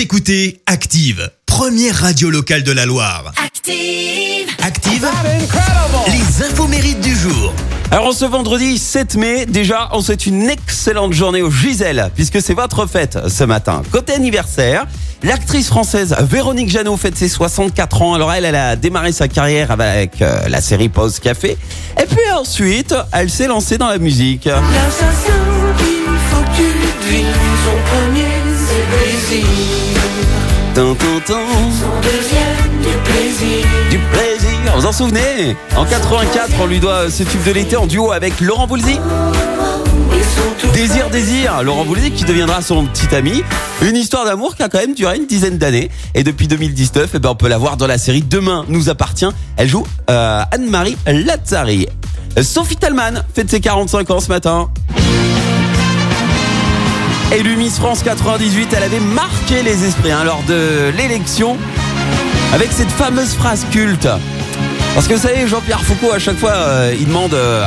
Vous écoutez Active, première radio locale de la Loire. Active. Active, les infos mérites du jour. Alors ce vendredi 7 mai, déjà on souhaite une excellente journée au Gisèle, puisque c'est votre fête ce matin. Côté anniversaire, l'actrice française Véronique Jeannot fête ses 64 ans. Alors elle, elle a démarré sa carrière avec euh, la série Pause Café. Et puis ensuite, elle s'est lancée dans la musique. L'assassin qu'il faut que tu devines. Son premier, c'est plaisir. Tin. Son deuxième, du plaisir. Du plaisir, vous en souvenez? En 84, on lui doit ce tube de l'été en duo avec Laurent Voulzy. Désir, désir, Laurent Voulzy qui deviendra son petit ami. Une histoire d'amour qui a quand même duré une dizaine d'années. Et depuis 2019, eh ben, on peut la voir dans la série Demain nous appartient. Elle joue euh, Anne-Marie Lazzari. Sophie Talman fête ses 45 ans ce matin. Élue Miss France 98, elle avait marqué les esprits hein, lors de l'élection avec cette fameuse phrase culte. Parce que vous savez, Jean-Pierre Foucault, à chaque fois, euh, il demande, euh,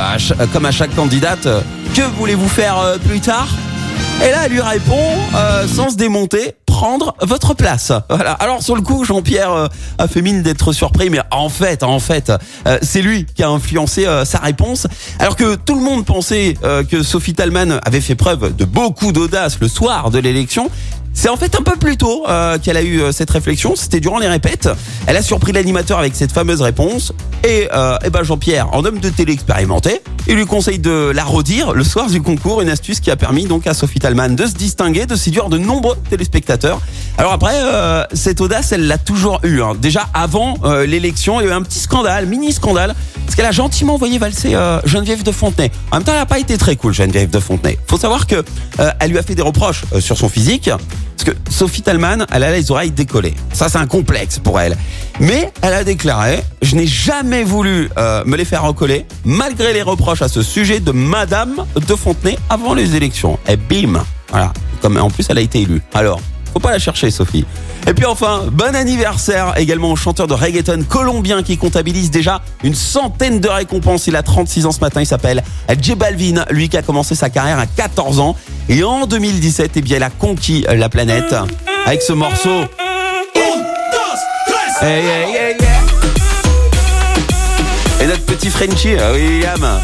comme à chaque candidate, euh, que voulez-vous faire plus tard? Et là, elle lui répond, euh, sans se démonter, prendre votre place. Voilà. Alors sur le coup, Jean-Pierre euh, a fait mine d'être surpris, mais en fait, en fait, euh, c'est lui qui a influencé euh, sa réponse. Alors que tout le monde pensait euh, que Sophie Talman avait fait preuve de beaucoup d'audace le soir de l'élection. C'est en fait un peu plus tôt euh, qu'elle a eu euh, cette réflexion. C'était durant les répètes. Elle a surpris l'animateur avec cette fameuse réponse. Et, euh, eh ben Jean-Pierre, en homme de télé expérimenté, il lui conseille de la redire le soir du concours. Une astuce qui a permis donc à Sophie Talman de se distinguer, de séduire de nombreux téléspectateurs. Alors après, euh, cette audace, elle l'a toujours eu. hein. Déjà avant euh, l'élection, il y a eu un petit scandale, mini scandale, parce qu'elle a gentiment envoyé valser euh, Geneviève de Fontenay. En même temps, elle n'a pas été très cool, Geneviève de Fontenay. Faut savoir que elle lui a fait des reproches sur son physique. Parce que Sophie Talman, elle a les oreilles décollées. Ça, c'est un complexe pour elle. Mais elle a déclaré, je n'ai jamais voulu euh, me les faire recoller, malgré les reproches à ce sujet de Madame de Fontenay avant les élections. Et bim Voilà. Comme en plus, elle a été élue. Alors, faut pas la chercher, Sophie. Et puis enfin, bon anniversaire également au chanteur de reggaeton colombien qui comptabilise déjà une centaine de récompenses. Il a 36 ans ce matin, il s'appelle J Balvin, lui qui a commencé sa carrière à 14 ans. Et en 2017, eh bien, il a conquis la planète avec ce morceau. Hey, hey, hey, yeah. Et notre petit Frenchie, euh, William.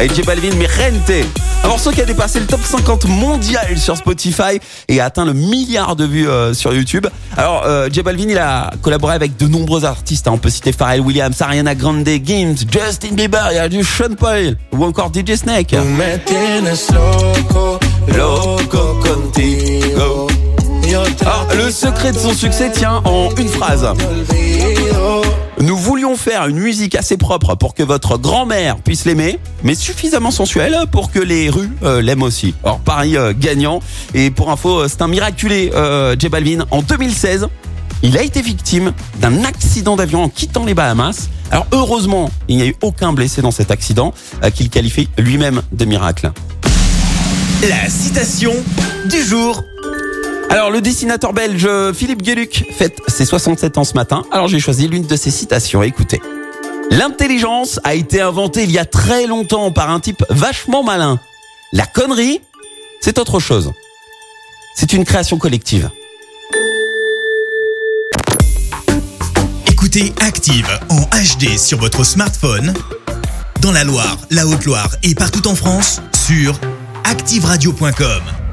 Et J Balvin, mi gente. Un morceau qui a dépassé le top 50 mondial sur Spotify et a atteint le milliard de vues euh, sur YouTube. Alors, euh, J Balvin, il a collaboré avec de nombreux artistes. hein. On peut citer Pharrell Williams, Ariana Grande, Gims, Justin Bieber, il y a du Sean Paul ou encore DJ Snake. Alors, le secret de son succès tient en une phrase. Nous voulions faire une musique assez propre pour que votre grand-mère puisse l'aimer, mais suffisamment sensuelle pour que les rues euh, l'aiment aussi. Or, Paris euh, gagnant. Et pour info, euh, c'est un miraculé, euh, J Balvin. En 2016, il a été victime d'un accident d'avion en quittant les Bahamas. Alors, heureusement, il n'y a eu aucun blessé dans cet accident qu'il qualifie lui-même de miracle. La citation du jour. Alors, le dessinateur belge Philippe Gueluc fête ses 67 ans ce matin. Alors, j'ai choisi l'une de ses citations. Écoutez. L'intelligence a été inventée il y a très longtemps par un type vachement malin. La connerie, c'est autre chose. C'est une création collective. Écoutez Active en HD sur votre smartphone, dans la Loire, la Haute-Loire et partout en France, sur activeradio.com.